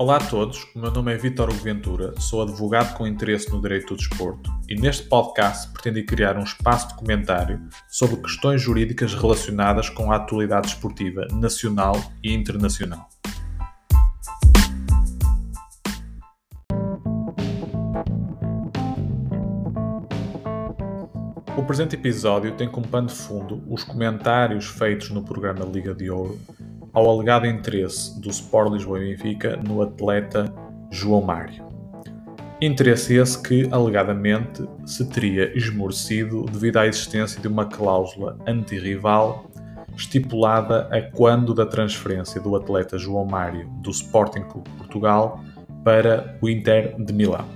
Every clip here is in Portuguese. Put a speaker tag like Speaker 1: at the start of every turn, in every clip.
Speaker 1: Olá a todos, o meu nome é Vítor Ventura, sou advogado com interesse no direito do desporto e neste podcast pretendi criar um espaço de comentário sobre questões jurídicas relacionadas com a atualidade esportiva nacional e internacional. O presente episódio tem como pano de fundo os comentários feitos no programa Liga de Ouro ao alegado interesse do Sport Lisboa e Benfica no atleta João Mário. Interesse esse que, alegadamente, se teria esmorecido devido à existência de uma cláusula antirrival estipulada a quando da transferência do atleta João Mário do Sporting Clube Portugal para o Inter de Milão.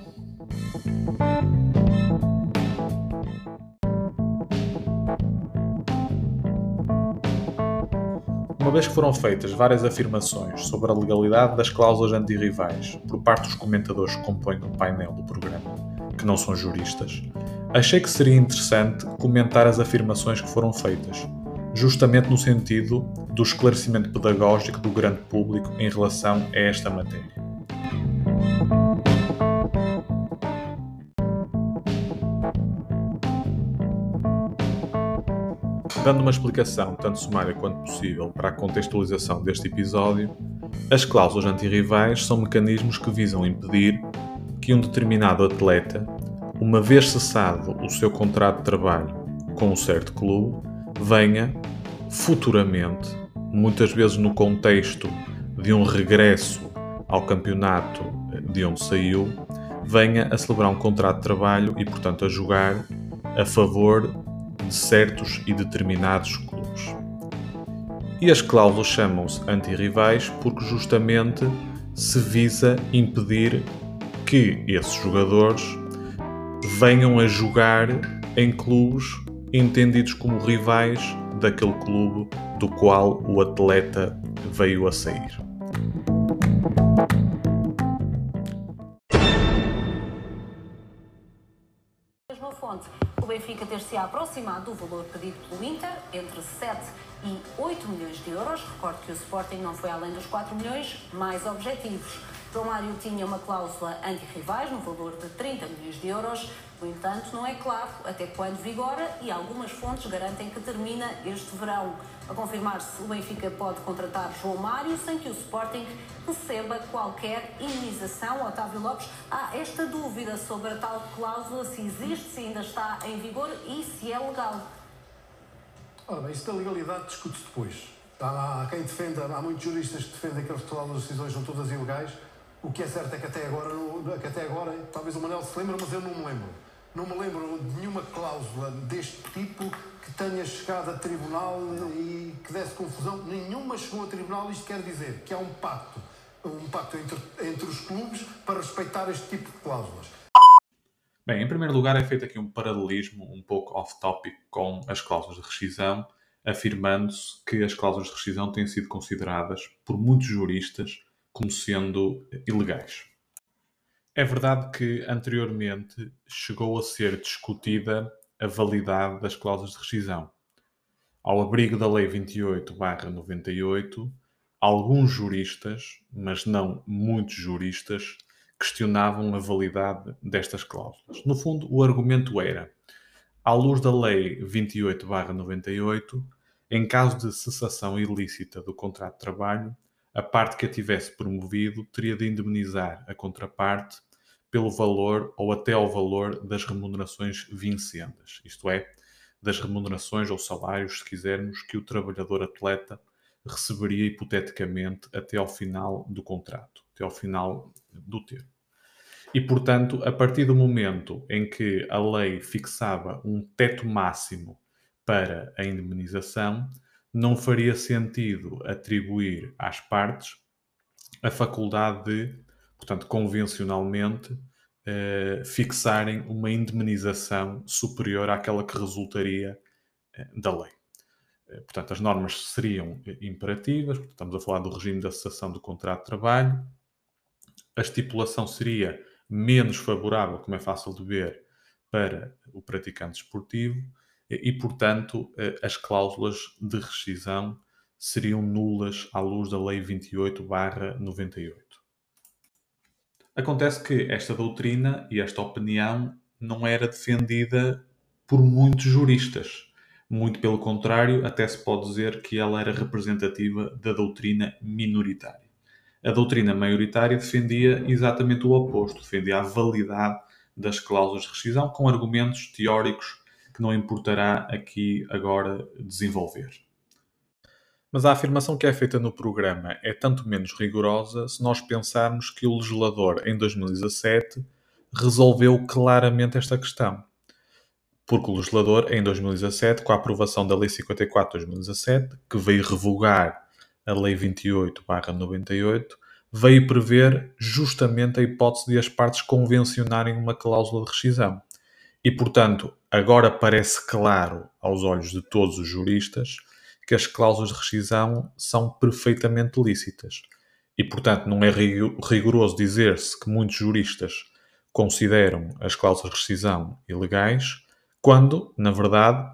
Speaker 1: Vez que foram feitas várias afirmações sobre a legalidade das cláusulas antirrivais por parte dos comentadores que compõem o painel do programa, que não são juristas, achei que seria interessante comentar as afirmações que foram feitas, justamente no sentido do esclarecimento pedagógico do grande público em relação a esta matéria. Dando uma explicação tanto sumária quanto possível para a contextualização deste episódio, as cláusulas antirrivais são mecanismos que visam impedir que um determinado atleta, uma vez cessado o seu contrato de trabalho com um certo clube, venha futuramente, muitas vezes no contexto de um regresso ao campeonato de onde saiu, venha a celebrar um contrato de trabalho e, portanto, a jogar a favor de certos e determinados clubes. E as cláusulas chamam-se antirrivais porque justamente se visa impedir que esses jogadores venham a jogar em clubes entendidos como rivais daquele clube do qual o atleta veio a sair.
Speaker 2: Benfica ter-se aproximado do valor pedido pelo Inter, entre 7 e 8 milhões de euros. Recordo que o Sporting não foi além dos 4 milhões, mais objetivos. João Mário tinha uma cláusula anti-rivais no valor de 30 milhões de euros. No entanto, não é claro até quando vigora e algumas fontes garantem que termina este verão. A confirmar-se, o Benfica pode contratar João Mário sem que o Sporting receba qualquer indenização. Otávio Lopes, há esta dúvida sobre a tal cláusula, se existe, se ainda está em vigor e se é legal.
Speaker 3: Ora bem, isso da legalidade discute-se depois. Há, há, quem defenda, há muitos juristas que defendem que as decisões são todas ilegais. O que é certo é que até agora, que até agora talvez o Manel se lembre, mas eu não me lembro. Não me lembro de nenhuma cláusula deste tipo que tenha chegado a tribunal e que desse confusão. Nenhuma chegou a tribunal. Isto quer dizer que há um pacto, um pacto entre, entre os clubes para respeitar este tipo de cláusulas.
Speaker 1: Bem, em primeiro lugar é feito aqui um paralelismo um pouco off-topic com as cláusulas de rescisão, afirmando-se que as cláusulas de rescisão têm sido consideradas por muitos juristas como sendo ilegais. É verdade que anteriormente chegou a ser discutida a validade das cláusulas de rescisão. Ao abrigo da Lei 28-98, alguns juristas, mas não muitos juristas, questionavam a validade destas cláusulas. No fundo, o argumento era: à luz da Lei 28-98, em caso de cessação ilícita do contrato de trabalho, a parte que a tivesse promovido teria de indemnizar a contraparte pelo valor ou até ao valor das remunerações vincendas, isto é, das remunerações ou salários, se quisermos, que o trabalhador atleta receberia hipoteticamente até ao final do contrato, até ao final do termo. E, portanto, a partir do momento em que a lei fixava um teto máximo para a indemnização, não faria sentido atribuir às partes a faculdade de, portanto, convencionalmente, eh, fixarem uma indemnização superior àquela que resultaria eh, da lei. Eh, portanto, as normas seriam imperativas, estamos a falar do regime de cessação do contrato de trabalho, a estipulação seria menos favorável, como é fácil de ver, para o praticante esportivo, e, portanto, eh, as cláusulas de rescisão seriam nulas à luz da Lei 28-98. Acontece que esta doutrina e esta opinião não era defendida por muitos juristas. Muito pelo contrário, até se pode dizer que ela era representativa da doutrina minoritária. A doutrina maioritária defendia exatamente o oposto, defendia a validade das cláusulas de rescisão com argumentos teóricos que não importará aqui agora desenvolver. Mas a afirmação que é feita no programa é tanto menos rigorosa se nós pensarmos que o legislador, em 2017, resolveu claramente esta questão. Porque o legislador, em 2017, com a aprovação da Lei 54 de 2017, que veio revogar a Lei 28-98, veio prever justamente a hipótese de as partes convencionarem uma cláusula de rescisão. E, portanto, agora parece claro aos olhos de todos os juristas que as cláusulas de rescisão são perfeitamente lícitas. E, portanto, não é rigoroso dizer-se que muitos juristas consideram as cláusulas de rescisão ilegais, quando, na verdade,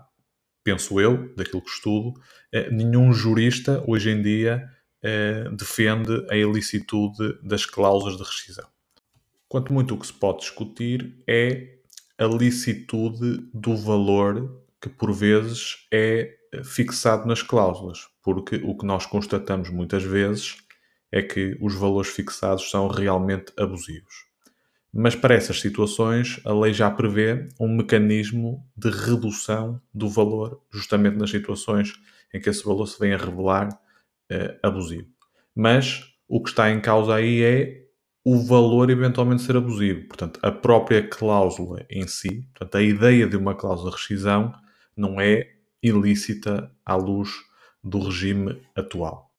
Speaker 1: penso eu, daquilo que estudo, eh, nenhum jurista hoje em dia eh, defende a ilicitude das cláusulas de rescisão. Quanto muito o que se pode discutir é a licitude do valor que por vezes é fixado nas cláusulas, porque o que nós constatamos muitas vezes é que os valores fixados são realmente abusivos. Mas para essas situações, a lei já prevê um mecanismo de redução do valor, justamente nas situações em que esse valor se vem a revelar eh, abusivo. Mas o que está em causa aí é o valor eventualmente ser abusivo. Portanto, a própria cláusula em si, portanto, a ideia de uma cláusula de rescisão não é ilícita à luz do regime atual.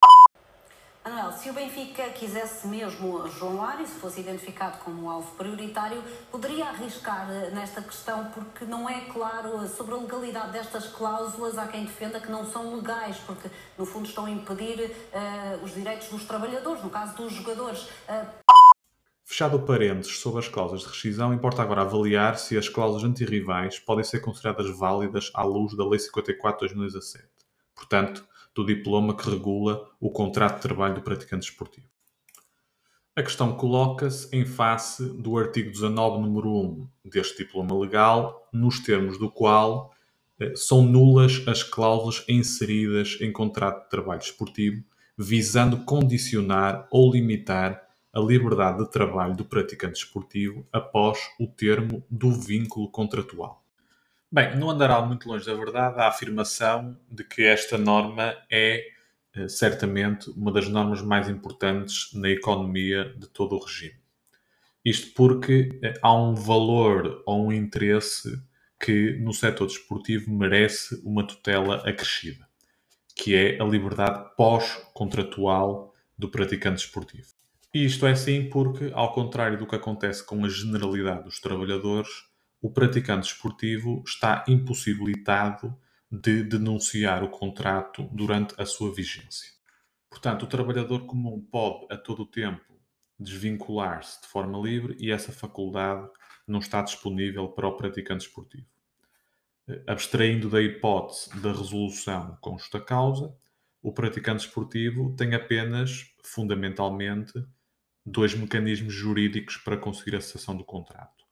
Speaker 2: Manuel, se o Benfica quisesse mesmo João Mário, se fosse identificado como alvo prioritário, poderia arriscar eh, nesta questão porque não é claro sobre a legalidade destas cláusulas. Há quem defenda que não são legais, porque no fundo estão a impedir uh, os direitos dos trabalhadores, no caso dos jogadores. Uh...
Speaker 1: Fechado o parênteses sobre as cláusulas de rescisão, importa agora avaliar se as cláusulas antirrivais podem ser consideradas válidas à luz da Lei 54 de 2017. Portanto, do diploma que regula o contrato de trabalho do praticante esportivo. A questão coloca-se em face do artigo 19, número 1 deste diploma legal, nos termos do qual eh, são nulas as cláusulas inseridas em contrato de trabalho esportivo, visando condicionar ou limitar a liberdade de trabalho do praticante esportivo após o termo do vínculo contratual. Bem, não andará muito longe da verdade a afirmação de que esta norma é eh, certamente uma das normas mais importantes na economia de todo o regime. Isto porque eh, há um valor ou um interesse que no setor desportivo merece uma tutela acrescida, que é a liberdade pós-contratual do praticante esportivo. E isto é assim porque, ao contrário do que acontece com a generalidade dos trabalhadores, o praticante esportivo está impossibilitado de denunciar o contrato durante a sua vigência. Portanto, o trabalhador comum pode a todo tempo desvincular-se de forma livre e essa faculdade não está disponível para o praticante esportivo. Abstraindo da hipótese da resolução com justa causa, o praticante esportivo tem apenas, fundamentalmente, dois mecanismos jurídicos para conseguir a cessação do contrato.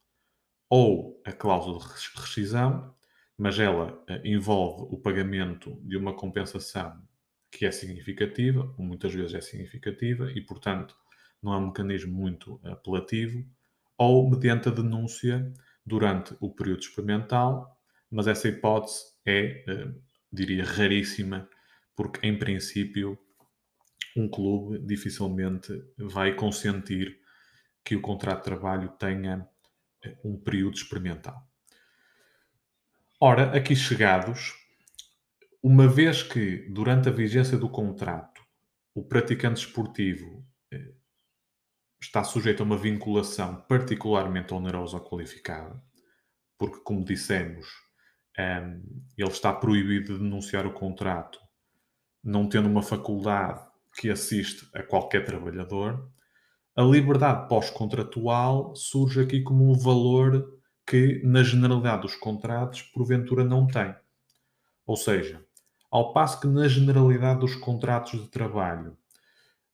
Speaker 1: Ou a cláusula de rescisão, mas ela uh, envolve o pagamento de uma compensação que é significativa, muitas vezes é significativa, e, portanto, não é um mecanismo muito apelativo, ou mediante a denúncia durante o período experimental, mas essa hipótese é, uh, diria, raríssima, porque, em princípio, um clube dificilmente vai consentir que o contrato de trabalho tenha um período experimental. Ora, aqui chegados, uma vez que durante a vigência do contrato o praticante esportivo eh, está sujeito a uma vinculação particularmente onerosa ou qualificada, porque, como dissemos, ehm, ele está proibido de denunciar o contrato, não tendo uma faculdade que assiste a qualquer trabalhador, a liberdade pós-contratual surge aqui como um valor que, na generalidade dos contratos, porventura não tem. Ou seja, ao passo que na generalidade dos contratos de trabalho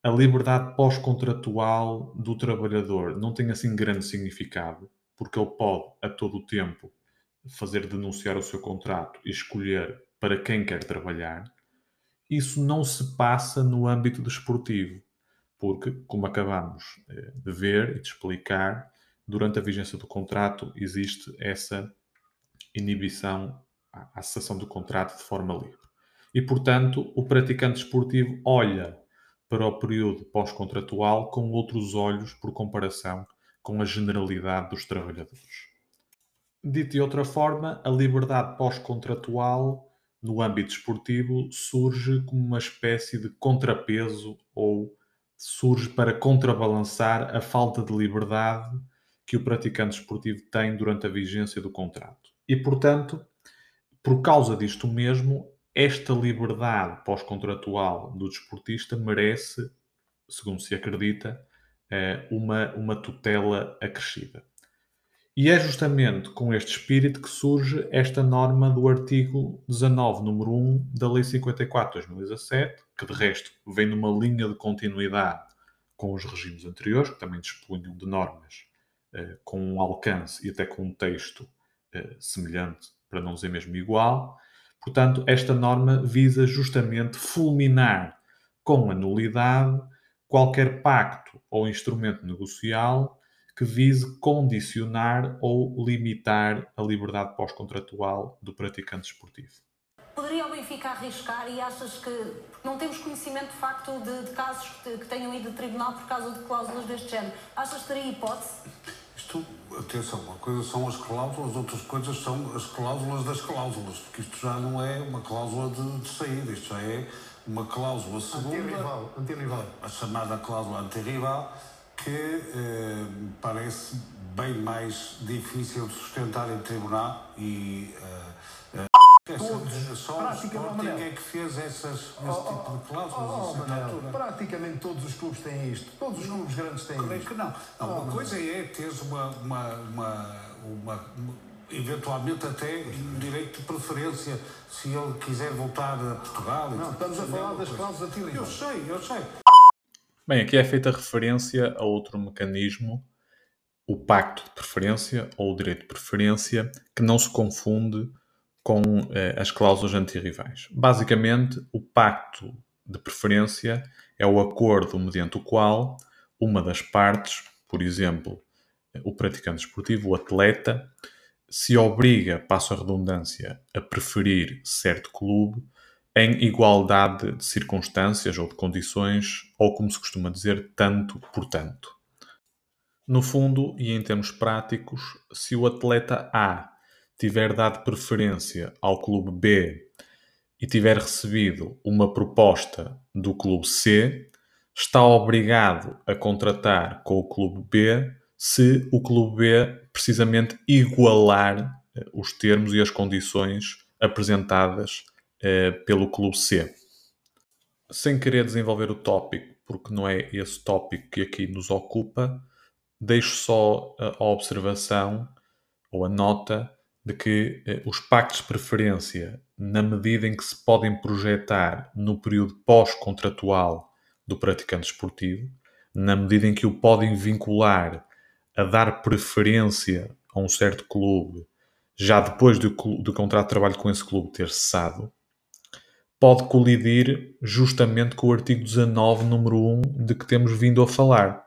Speaker 1: a liberdade pós-contratual do trabalhador não tem assim grande significado, porque ele pode a todo o tempo fazer denunciar o seu contrato e escolher para quem quer trabalhar. Isso não se passa no âmbito desportivo, porque, como acabamos eh, de ver e de explicar, durante a vigência do contrato existe essa inibição à cessação do contrato de forma livre. E, portanto, o praticante esportivo olha para o período pós-contratual com outros olhos por comparação com a generalidade dos trabalhadores. Dito de outra forma, a liberdade pós-contratual no âmbito esportivo surge como uma espécie de contrapeso ou surge para contrabalançar a falta de liberdade que o praticante esportivo tem durante a vigência do contrato. E, portanto, por causa disto mesmo, esta liberdade pós-contratual do desportista merece, segundo se acredita, eh, uma, uma tutela acrescida. E é justamente com este espírito que surge esta norma do artigo 19, número 1 da Lei 54 de 2017, que de resto vem numa linha de continuidade com os regimes anteriores, que também dispunham de normas eh, com um alcance e até com um texto eh, semelhante, para não dizer mesmo igual, Portanto, esta norma visa justamente fulminar com a nulidade qualquer pacto ou instrumento negocial que vise condicionar ou limitar a liberdade pós-contratual do praticante esportivo.
Speaker 2: Poderia o Benfica arriscar e achas que não temos conhecimento de facto de, de casos que, que tenham ido de tribunal por causa de cláusulas deste género? Achas que teria hipótese?
Speaker 3: Isto, atenção, uma coisa são as cláusulas, outras coisas são as cláusulas das cláusulas, porque isto já não é uma cláusula de, de saída, isto já é uma cláusula segunda,
Speaker 4: antirrival, antirrival.
Speaker 3: a chamada cláusula antirrival, que eh, parece bem mais difícil de sustentar em tribunal e eh, Todos, só o Sporting é que fez essas, esse oh, tipo de cláusulas oh, oh, Manel,
Speaker 4: Praticamente todos os clubes têm isto. Todos os clubes grandes têm
Speaker 3: Creio
Speaker 4: isto.
Speaker 3: que não. não oh, uma Manel. coisa é teres uma, uma, uma, uma, eventualmente até um direito de preferência se ele quiser voltar a Portugal.
Speaker 4: Não, estamos a falar das cláusulas antigas.
Speaker 3: Eu sei, eu sei.
Speaker 1: Bem, aqui é feita referência a outro mecanismo, o pacto de preferência ou o direito de preferência, que não se confunde com eh, as cláusulas antirrivais. Basicamente, o pacto de preferência é o acordo mediante o qual uma das partes, por exemplo, o praticante esportivo, o atleta, se obriga, passo a redundância, a preferir certo clube em igualdade de circunstâncias ou de condições, ou como se costuma dizer, tanto por tanto. No fundo, e em termos práticos, se o atleta A tiver dado preferência ao clube B e tiver recebido uma proposta do clube C, está obrigado a contratar com o clube B se o clube B precisamente igualar eh, os termos e as condições apresentadas eh, pelo clube C. Sem querer desenvolver o tópico, porque não é esse tópico que aqui nos ocupa, deixo só a observação ou a nota de que eh, os pactos de preferência, na medida em que se podem projetar no período pós-contratual do praticante esportivo, na medida em que o podem vincular a dar preferência a um certo clube já depois do, do contrato de trabalho com esse clube ter cessado, pode colidir justamente com o artigo 19, número 1, de que temos vindo a falar.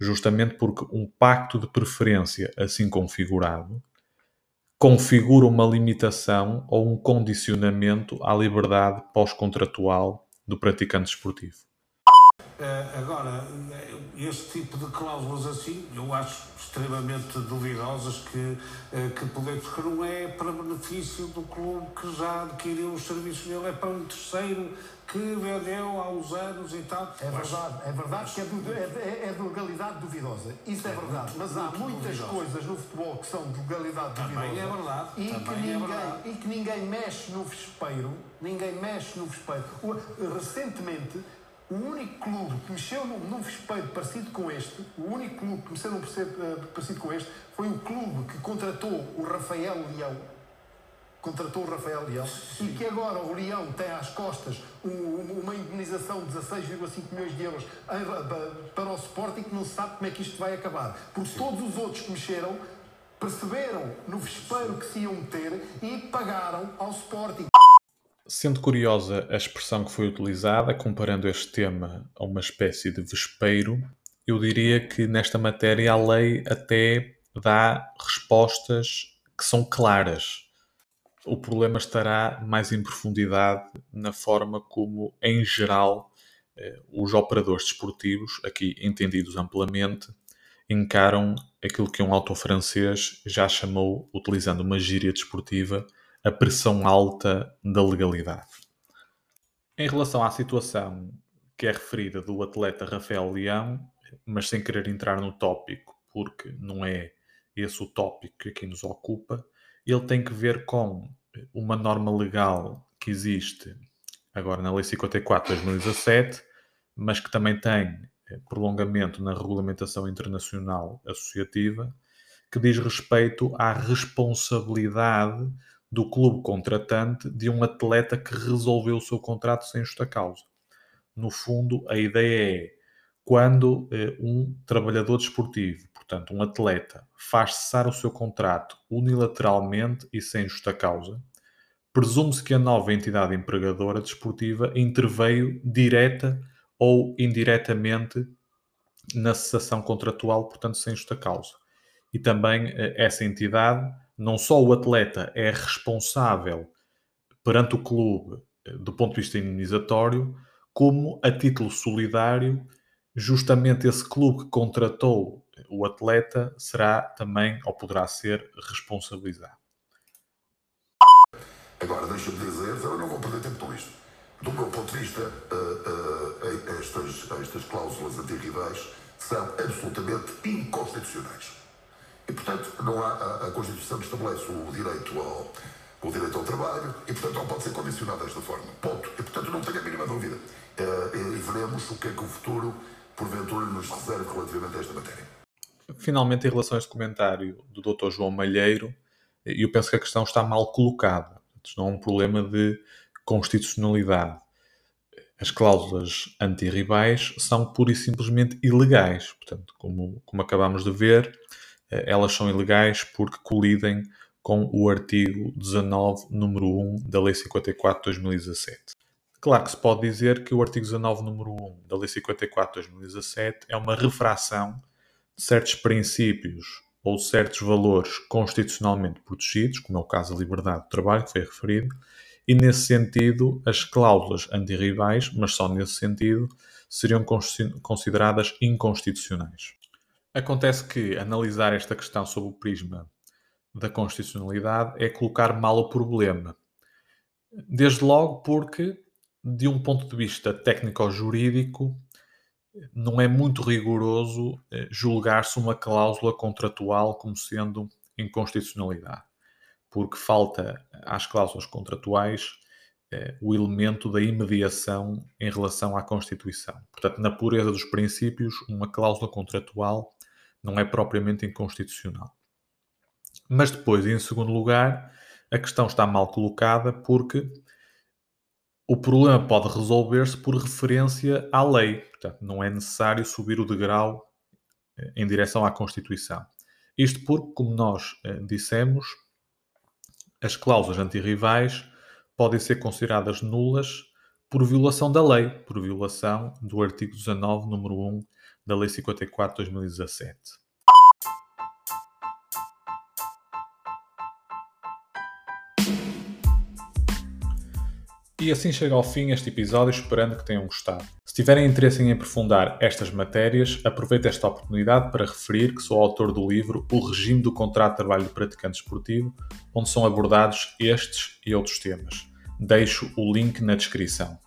Speaker 1: Justamente porque um pacto de preferência assim configurado configura uma limitação ou um condicionamento à liberdade pós-contratual do praticante esportivo.
Speaker 3: Uh, agora, este tipo de cláusulas assim, eu acho extremamente duvidosas que, uh, que poder, porque não é para benefício do clube que já adquiriu os serviços dele, é para um terceiro que vendeu há uns anos e tal.
Speaker 4: É verdade, é verdade que é, do, é, é, é de legalidade duvidosa. Isso é, é verdade. Mas há muitas duvidosa. coisas no futebol que são de legalidade
Speaker 3: Também
Speaker 4: duvidosa.
Speaker 3: É verdade.
Speaker 4: E
Speaker 3: Também
Speaker 4: que,
Speaker 3: é
Speaker 4: ninguém,
Speaker 3: verdade.
Speaker 4: e que ninguém mexe no vespeiro. Ninguém mexe no vespeiro. Recentemente, o único clube que mexeu num, num vespeiro parecido com este, o único clube que mexeu num uh, parecido com este, foi o clube que contratou o Rafael Leão
Speaker 3: contratou o Rafael Leão e que agora o Leão tem às costas um, uma indemnização de 16,5 milhões de euros em, para o Sporting que não se sabe como é que isto vai acabar. Porque todos os outros que mexeram perceberam no vespeiro que se iam meter e pagaram ao Sporting.
Speaker 1: Sendo curiosa a expressão que foi utilizada, comparando este tema a uma espécie de vespeiro, eu diria que nesta matéria a lei até dá respostas que são claras. O problema estará mais em profundidade na forma como, em geral, eh, os operadores desportivos, aqui entendidos amplamente, encaram aquilo que um autor francês já chamou, utilizando uma gíria desportiva, a pressão alta da legalidade. Em relação à situação que é referida do atleta Rafael Leão, mas sem querer entrar no tópico, porque não é esse o tópico que aqui nos ocupa, ele tem que ver com uma norma legal que existe agora na Lei 54 de 2017, mas que também tem eh, prolongamento na regulamentação internacional associativa, que diz respeito à responsabilidade do clube contratante de um atleta que resolveu o seu contrato sem justa causa. No fundo, a ideia é quando eh, um trabalhador desportivo, portanto um atleta, faz cessar o seu contrato unilateralmente e sem justa causa, presume-se que a nova entidade empregadora desportiva interveio direta ou indiretamente na cessação contratual, portanto sem justa causa. E também eh, essa entidade não só o atleta é responsável perante o clube eh, do ponto de vista indenizatório, como a título solidário, justamente esse clube que contratou o atleta será também ou poderá ser responsabilizado.
Speaker 5: Agora, deixa-me dizer, eu não vou perder tempo com isto. Do meu ponto de vista, uh, uh, estas, estas cláusulas antirrivais são absolutamente inconstitucionais. E, portanto, não há, a, Constituição estabelece o direito ao, o direito ao trabalho e, portanto, não pode ser condicionado desta forma. Ponto. E, portanto, não tenho a mínima dúvida. Uh, e veremos o que é que o futuro, porventura, nos reserva relativamente a esta matéria.
Speaker 1: Finalmente, em relação a este comentário do Dr. João Malheiro, eu penso que a questão está mal colocada. Não é um problema de constitucionalidade. As cláusulas antirrivais são pura e simplesmente ilegais. Portanto, como, como acabamos de ver, eh, elas são ilegais porque colidem com o artigo 19, número 1 da Lei 54 de 2017. Claro que se pode dizer que o artigo 19, número 1 da Lei 54 de 2017 é uma refração de certos princípios ou certos valores constitucionalmente protegidos, como é o caso da liberdade do trabalho, que foi referido, e nesse sentido as cláusulas antirrivais, mas só nesse sentido, seriam consideradas inconstitucionais. Acontece que analisar esta questão sob o prisma da constitucionalidade é colocar mal o problema. Desde logo porque, de um ponto de vista técnico-jurídico, não é muito rigoroso eh, julgar-se uma cláusula contratual como sendo inconstitucionalidade, porque falta às cláusulas contratuais eh, o elemento da imediação em relação à Constituição. Portanto, na pureza dos princípios, uma cláusula contratual não é propriamente inconstitucional. Mas depois, em segundo lugar, a questão está mal colocada porque o problema pode resolver-se por referência à lei. Portanto, não é necessário subir o degrau eh, em direção à Constituição. Isto porque, como nós eh, dissemos, as cláusulas antirrivais podem ser consideradas nulas por violação da lei, por violação do artigo 19, número 1 da Lei 54 de 2017. E assim chega ao fim este episódio, esperando que tenham gostado. Se tiverem interesse em aprofundar estas matérias, aproveito esta oportunidade para referir que sou autor do livro O Regime do Contrato de Trabalho do Praticante Esportivo, onde são abordados estes e outros temas. Deixo o link na descrição.